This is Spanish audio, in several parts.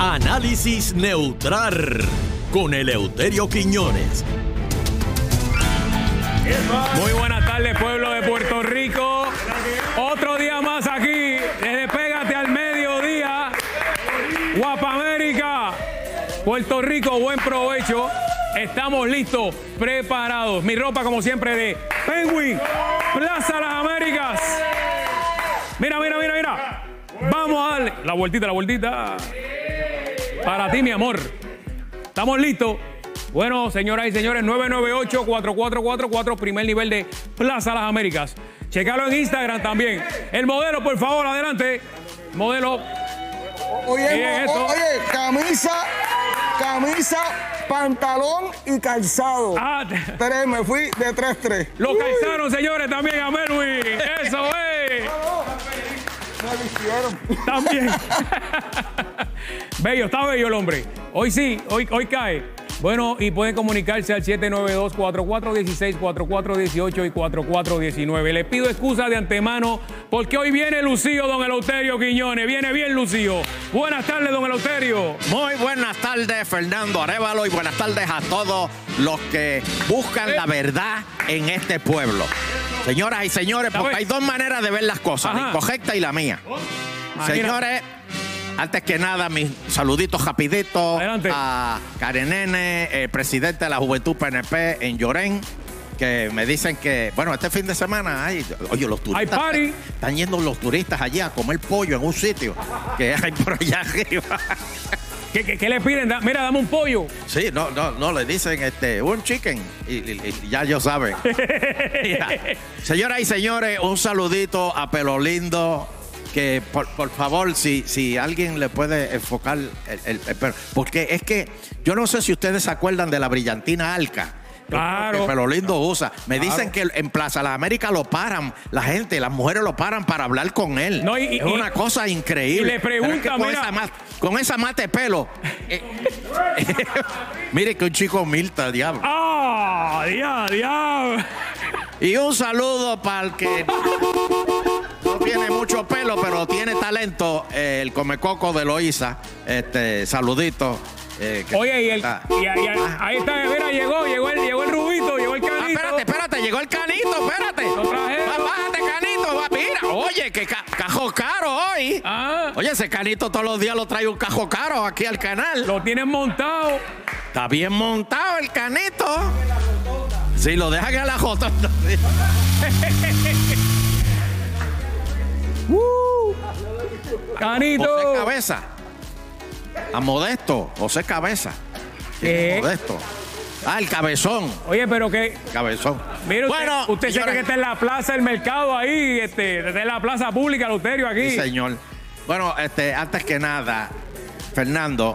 Análisis neutral con Eleuterio Quiñones. Muy buenas tardes, pueblo de Puerto Rico. Otro día más aquí, desde Pégate al Mediodía. Guapa América. Puerto Rico, buen provecho. Estamos listos, preparados. Mi ropa, como siempre, de Penguin, Plaza Las Américas. Mira, mira, mira, mira. Vamos a darle la vueltita, la vueltita. Para ti, mi amor. ¿Estamos listos? Bueno, señoras y señores, 998-4444, primer nivel de Plaza Las Américas. Checalo en Instagram también. El modelo, por favor, adelante. Modelo. Oye, esto. oye, camisa, camisa, pantalón y calzado. Ah, Tres, me fui de 3-3. lo calzaron, señores, también a Melwin. Eso es. Me vistieron. También. bello, está bello el hombre. Hoy sí, hoy, hoy cae. Bueno, y pueden comunicarse al 792-4416, 4418 y 4419. Les pido excusa de antemano porque hoy viene Lucío, don Eleuterio Quiñones. Viene bien, Lucío. Buenas tardes, don Eleuterio. Muy buenas tardes, Fernando Arevalo, y buenas tardes a todos los que buscan la verdad en este pueblo. Señoras y señores, porque hay dos maneras de ver las cosas, Ajá. la correcta y la mía. Señores, antes que nada, mis saluditos rapiditos Adelante. a Karen Nene, el presidente de la Juventud PNP en Llorén, que me dicen que, bueno, este fin de semana hay, oye, los turistas party. están yendo los turistas allí a comer pollo en un sitio que hay por allá arriba. ¿Qué, qué- qué le piden? Da- mira, dame un pollo. Sí, no, no, no, le dicen este, un chicken y, y- y ya ellos saben. Mira, Señoras y señores, un saludito a Pelo Lindo. Que por, por favor, si, si alguien le puede enfocar el, el-. Porque es que yo no sé si ustedes se acuerdan de la brillantina Alca. Claro. Que Pelo Lindo usa. Me dicen que en Plaza Las Américas lo paran, la gente, las mujeres lo paran para hablar con él. No, y- es y- una cosa increíble. y le Pero es que pregunta, con, mira. esa ma- con esa mate de pelo. eh, Mire que un chico Milta, diablo. ¡Ah! ¡Dia, dia! Y un saludo para el que tiene mucho pelo, pero tiene talento, eh, el comecoco de Loíza. Este, saludito. eh, que- Oye, y el. Ah. y- y- ahí está, mira, llegó, llegó el, llegó el rubito, llegó el Ah, canito. espérate, espérate, llegó el canito, espérate. Va, bájate, canito, va, mira. Oye, que ca- cajo caro hoy. Ah, Oye, ese canito todos los días lo trae un cajo caro aquí al canal. lo tienen montado. Está bien montado el canito. Sí, lo dejan en la jota. Canito. José Cabeza. A Modesto, José Cabeza. ¿Qué? Modesto. Ah, el cabezón. Oye, pero que. Cabezón. Mire, usted, bueno, usted señora- cree que está en la plaza del mercado ahí, este, desde la plaza pública, Luterio, aquí. Sí, señor. Bueno, este, antes que nada, Fernando,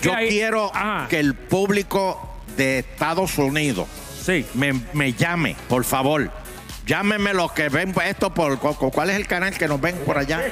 yo quiero que el público de Estados Unidos Sí. me, me llame, por favor. Llámenme los que ven esto por cu- cu- cuál es el canal que nos ven por allá.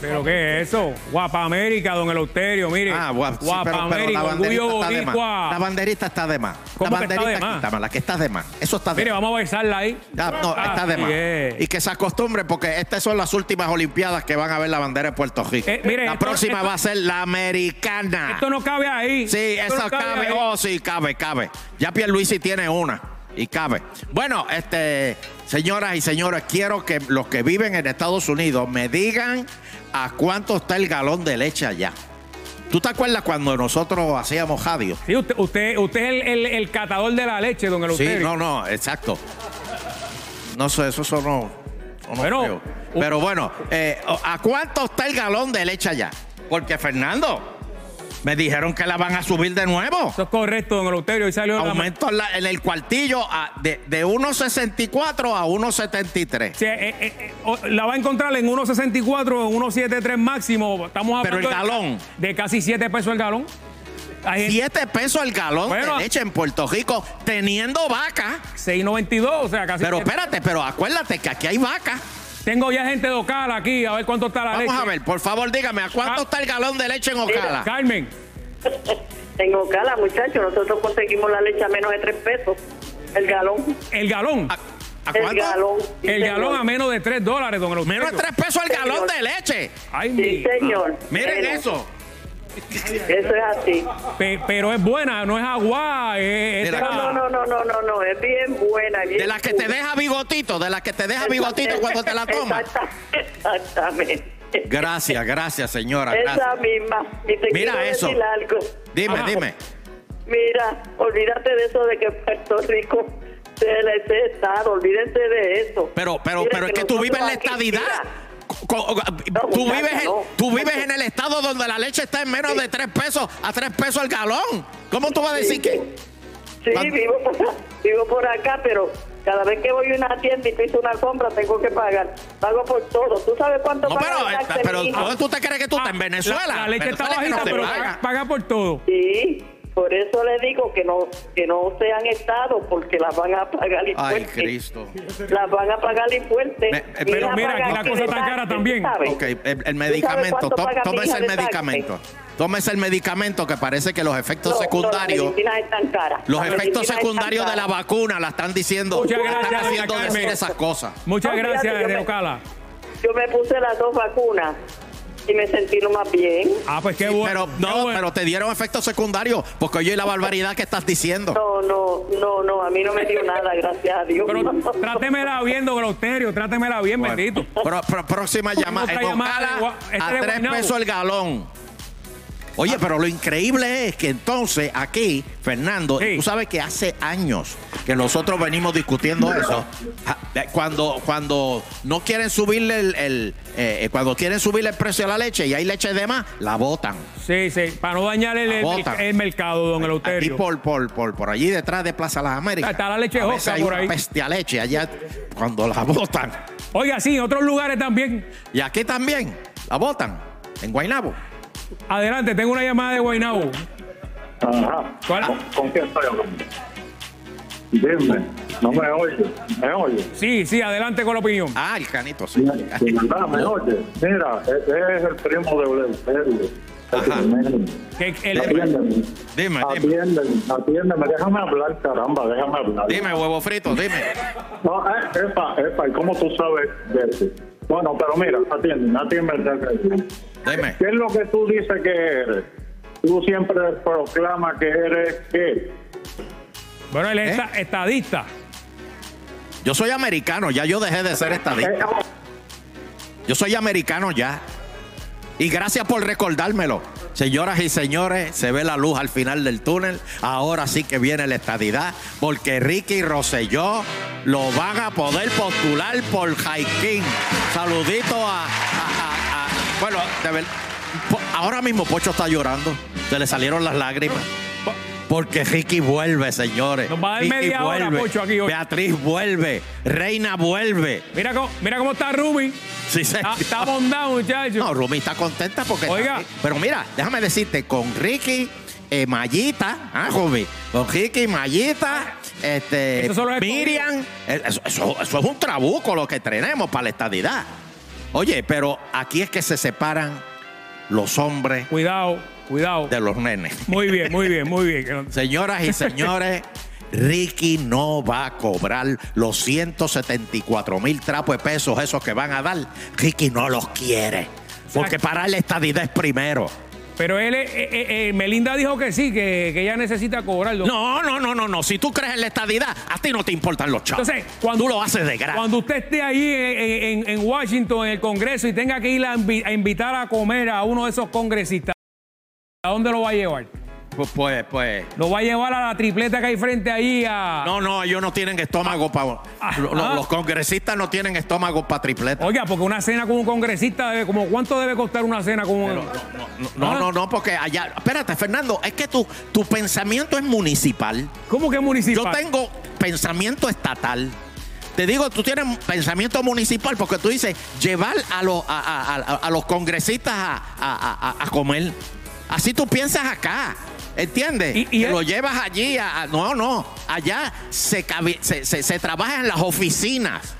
¿Pero qué es eso? Guapa América, don Eleuterio, mire. Ah, guap- sí, Guapa pero, la banderita está de más. La banderita está de más. ¿Cómo la que está banderita de más? la que está de más. Eso está de Mire, más. vamos a besarla ahí. No, está de más. Y que se acostumbre porque estas son las últimas Olimpiadas que van a ver la bandera de Puerto Rico. Eh, mire, la esto- próxima esto- va a ser la americana. Esto no cabe ahí. Sí, no cabe. Oh, sí, cabe, cabe. Ya Pierluisi tiene una y cabe. Bueno, este, señoras y señores, quiero que los que viven en Estados Unidos me digan a cuánto está el galón de leche allá. ¿Tú te acuerdas cuando nosotros hacíamos radio? Sí, usted, usted, usted es el, el- el catador de la leche, don Sí, Eleuterio. no, no, exacto. No sé, eso sonó. feo. un- Pero bueno, eh, ¿a cuánto está el galón de leche allá? Porque Fernando, me dijeron que la van a subir de nuevo. Eso es correcto, don Eleuterio. Hoy salió Aumento en, la- en el cuartillo a- de, de 1.64 a 1.73. Sí, eh, eh, eh, o- la va a encontrar en 1.64, en 1.73 máximo. Estamos Pero el hablando de- galón. De, casi 7 pesos el galón. Hay gente- 7 pesos el galón Bueno. de leche en Puerto Rico, teniendo vaca. 6.92, o sea, casi. Pero espérate, pero acuérdate que aquí hay vaca. Tengo ya gente de Ocala aquí, a ver cuánto está la leche. Vamos a ver, por favor, dígame, ¿a cuánto Ah. está el galón de leche en Ocala? Carmen, En Ocala, muchachos, nosotros conseguimos la leche a menos de 3 pesos. El galón. el galón. ¿A, a El cuánto? galón. sí, El señor. galón a menos de 3 dólares, don. Menos de 3 pesos el galón de leche. Ay, Sí, mi- señor. Miren eso. Eso es así. Pe- pero es buena, no es agua. Es, es Mira, de No, la- no, no, no, no, no, es bien buena. Bien De las que te deja bigotito, de las que te deja bigotito cuando te la tomas. Exacta- Exactamente. Gracias, gracias, señora. Gracias. Esa misma. Y te Mira quiero eso. decir algo. Dime, Ajá. dime. Mira, olvídate de eso de que Puerto Rico sea la- ese estado, olvídense de eso. Pero, pero, Mira pero es que tú vives en la aquí, estadidad. mira, No, tú, vives no. tú vives en el estado donde la leche está en menos de tres pesos a tres pesos el galón. ¿Cómo tú vas a decir que.? Sí, vivo por, vivo por acá, pero cada vez que voy a una tienda y piso una compra tengo que pagar. Pago por todo. ¿Tú sabes cuánto No, paga pero, el pero? ¿dónde tú te crees que tú estás? ¿En Ah, Venezuela? La, la leche está Venezuela es que bajita, no pero paga, paga por todo. Sí, por eso le digo que no que no sean estados porque las van a pagar y Ay, fuerte. Cristo. Las van a pagar y fuerte. Me- eh, pero mira, aquí la cosa está taxes, cara también. ¿sabes? Ok, el, el ¿Tú sabes medicamento. tó- Tómese el medicamento. Tómese el medicamento que parece que los efectos No, no, secundarios. las medicinas están caras. Los Las efectos secundarios de la vacuna la están diciendo. Muchas la están gracias, haciendo decir esas cosas. Muchas No, gracias, fíjate, yo de me- Ocala. Yo me puse las dos vacunas y me sentí lo más bien. Ah, pues qué bueno. Pero qué no, bueno. pero te dieron efectos secundarios porque oye la barbaridad que estás diciendo. No, no, no, no, a mí no me dio nada, gracias a Dios. Pero trátemela bien, don trátemela bien, Bueno, bendito. pro- pro- próxima llamada. Este a tres pesos el galón. Oye, pero lo increíble es que entonces aquí, Fernando, Sí. tú sabes que hace años que nosotros venimos discutiendo eso. Eh, Cuando, cuando no quieren subirle el, el, eh, cuando quieren subirle el precio a la leche y hay leche de más, la botan. Sí, sí, para no dañar el, el- mercado, don Aquí Eleuterio. por, por, por, por allí detrás de Plaza Las Américas. Está la leche Joca por ahí. peste a leche allá cuando la botan. Oiga, sí, en otros lugares también. Y aquí también la botan. En Guaynabo. Adelante, tengo una llamada de Guaynabo. Ajá. ¿Cuál? ¿Con, con quién estoy hablando? Dime, no me oye, me oye. Sí, sí, adelante con la opinión. Ah, el canito, sí. Me oye. Mira, e- es el primo de Eleuterio. Ajá. Que el- Atiéndeme. Dime. Atiéndeme, atiéndeme, déjame hablar, caramba, déjame hablar. Dime, huevo frito, dime. No, eh, epa, epa, ¿y cómo tú sabes de eso? Bueno, pero mira, atiéndeme, atiéndeme. Dime. ¿Qué es lo que tú dices que eres? Tú siempre proclamas que eres qué? bueno, él ¿Eh? es esta- estadista. Yo soy americano, ya yo dejé de ser Eh, estadista. Yo soy americano ya. Y gracias por recordármelo. Señoras y señores, se ve la luz al final del túnel. Ahora sí que viene la estadidad, porque Ricky Rosselló lo van a poder postular por Jaiquín. Saludito a, a- a- a- bueno, de ver- ahora mismo Pocho está llorando. Se le salieron las lágrimas. Porque Ricky vuelve, señores. Nos va a dar Ricky media hora, Pocho, aquí hoy. Beatriz vuelve. Reina vuelve. Mira cómo, mira cómo está Rumi. Sí, se- Está, bondado, muchacho. No, Rumi está contenta porque. Oiga. Pero mira, déjame decirte, con Ricky, eh, Mayita, ¿ah, Rumi? Con Ricky, Mayita, este, Esos son los Miriam. eh, Eso, eso- eso es un trabuco lo que tenemos para la estadidad. Oye, pero aquí es que se separan los hombres Cuidado, cuidado. de los nenes. Muy bien, muy bien, muy bien. Señoras y señores, Ricky no va a cobrar los 174 mil trapos de pesos esos que van a dar. Ricky no los quiere. Porque para la estadidad es primero. Pero él, eh, eh, eh, Melinda dijo que sí, que, que ella necesita cobrarlo. No, no, no, no, no. Si tú crees en la estadidad, a ti no te importan los chavos. Entonces, cuando- tú lo haces de gratis. Cuando usted esté ahí en, en- en Washington, en el Congreso, y tenga que ir a invitar a comer a uno de esos congresistas, ¿a dónde lo va a llevar? Pues, pues, pues. Lo va a llevar a la tripleta que hay frente ahí a... No, no, ellos no tienen estómago para. Ah, Los, ah. los congresistas no tienen estómago para tripleta. Oiga, porque una cena con un congresista, debe, como ¿cuánto debe costar una cena con un... No, no, no, porque allá. Espérate, Fernando, es que tu, tu pensamiento es municipal. ¿Cómo que municipal? Yo tengo pensamiento estatal. Te digo, tú tienes pensamiento municipal porque tú dices llevar a, los a, a- a- a los congresistas a, a- a- a comer. Así tú piensas acá. ¿Entiendes? Y- y Te él- lo llevas allí. a- a- no, no. Allá se, se, se- se trabaja en las oficinas.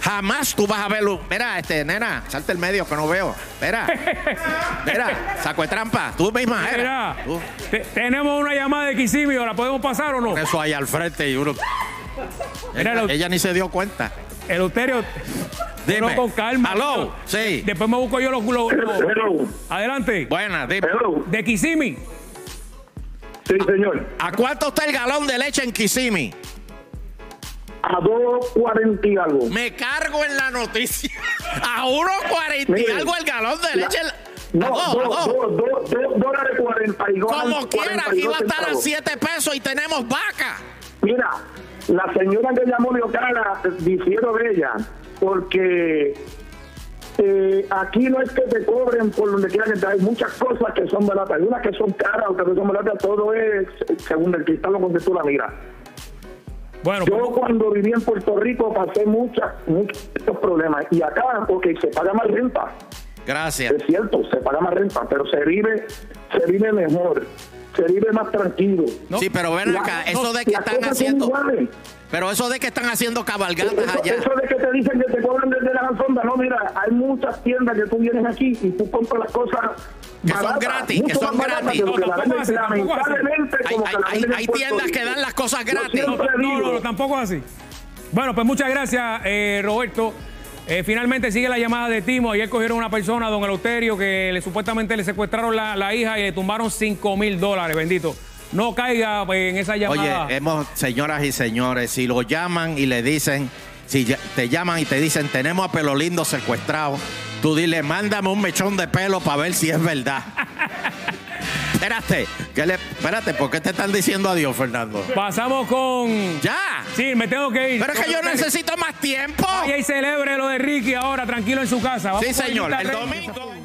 Jamás tú vas a verlo. Mira, este, nena, salte el medio que no veo. Mira, mira, saco de trampa. Tú misma. Mira, Tú. te- tenemos una llamada de Kisimio, ¿la podemos pasar o no? Eso ahí al frente y uno. Mira, Ella, ni se dio cuenta. Eleuterio, Dime. Con calma. Aló, sí. Después me busco yo los... los- los- Hello. Adelante. Buena, dime. Hello. De Kissimmee. Sí, señor. ¿A cuánto está el galón de leche en Kissimmee? A 2.40 y algo. Me cargo en la noticia. A 1.40 y algo el galón de leche. No, a dos, dos, dólares 42 Como quiera, aquí va a estar a centavos. 7 pesos y tenemos vaca. Mira, la señora que llamó de Ocala, difiero de ella, porque eh, aquí no es que te cobren por donde quiera que te hay muchas cosas que son baratas, hay unas que son caras, otras que son baratas, todo es según el cristal donde tú la miras. Bueno, Yo cuando viví en Puerto Rico pasé muchas, muchos problemas y acá, porque se paga más renta, Gracias. es cierto, se paga más renta, pero se vive, se vive mejor, se vive más tranquilo. No. Sí, pero ven La- acá, eso no, de que están haciendo. Pero eso de que están haciendo cabalgatas Eso, allá. eso de que te dicen que te cobran desde las alfombras, no, mira, hay muchas tiendas que tú vienes aquí y tú compras las cosas Que son gratis, que son gratis. que No, que la así, lamentablemente, Hay, como la tiendas que dan las cosas gratis. No, no, no, tampoco así. Bueno, pues muchas gracias, eh, Roberto. Eh, finalmente sigue la llamada de Timo. Ayer cogieron una persona, don Eleuterio, que le, supuestamente le secuestraron la, la hija y le tumbaron 5 mil dólares, bendito. No caiga pues, en esa llamada. Oye, hemos, señoras y señores, si lo llaman y le dicen, si te llaman y te dicen, tenemos a Pelo Lindo secuestrado, tú dile, mándame un mechón de pelo para ver si es verdad. espérate, ¿qué le, espérate, ¿por qué te están diciendo adiós, Fernando? Pasamos con. Ya. Sí, me tengo que ir. Pero es que yo necesito más tiempo. Vaya y celebre lo de Ricky ahora, tranquilo en su casa. Vamos Sí, señor. El domingo.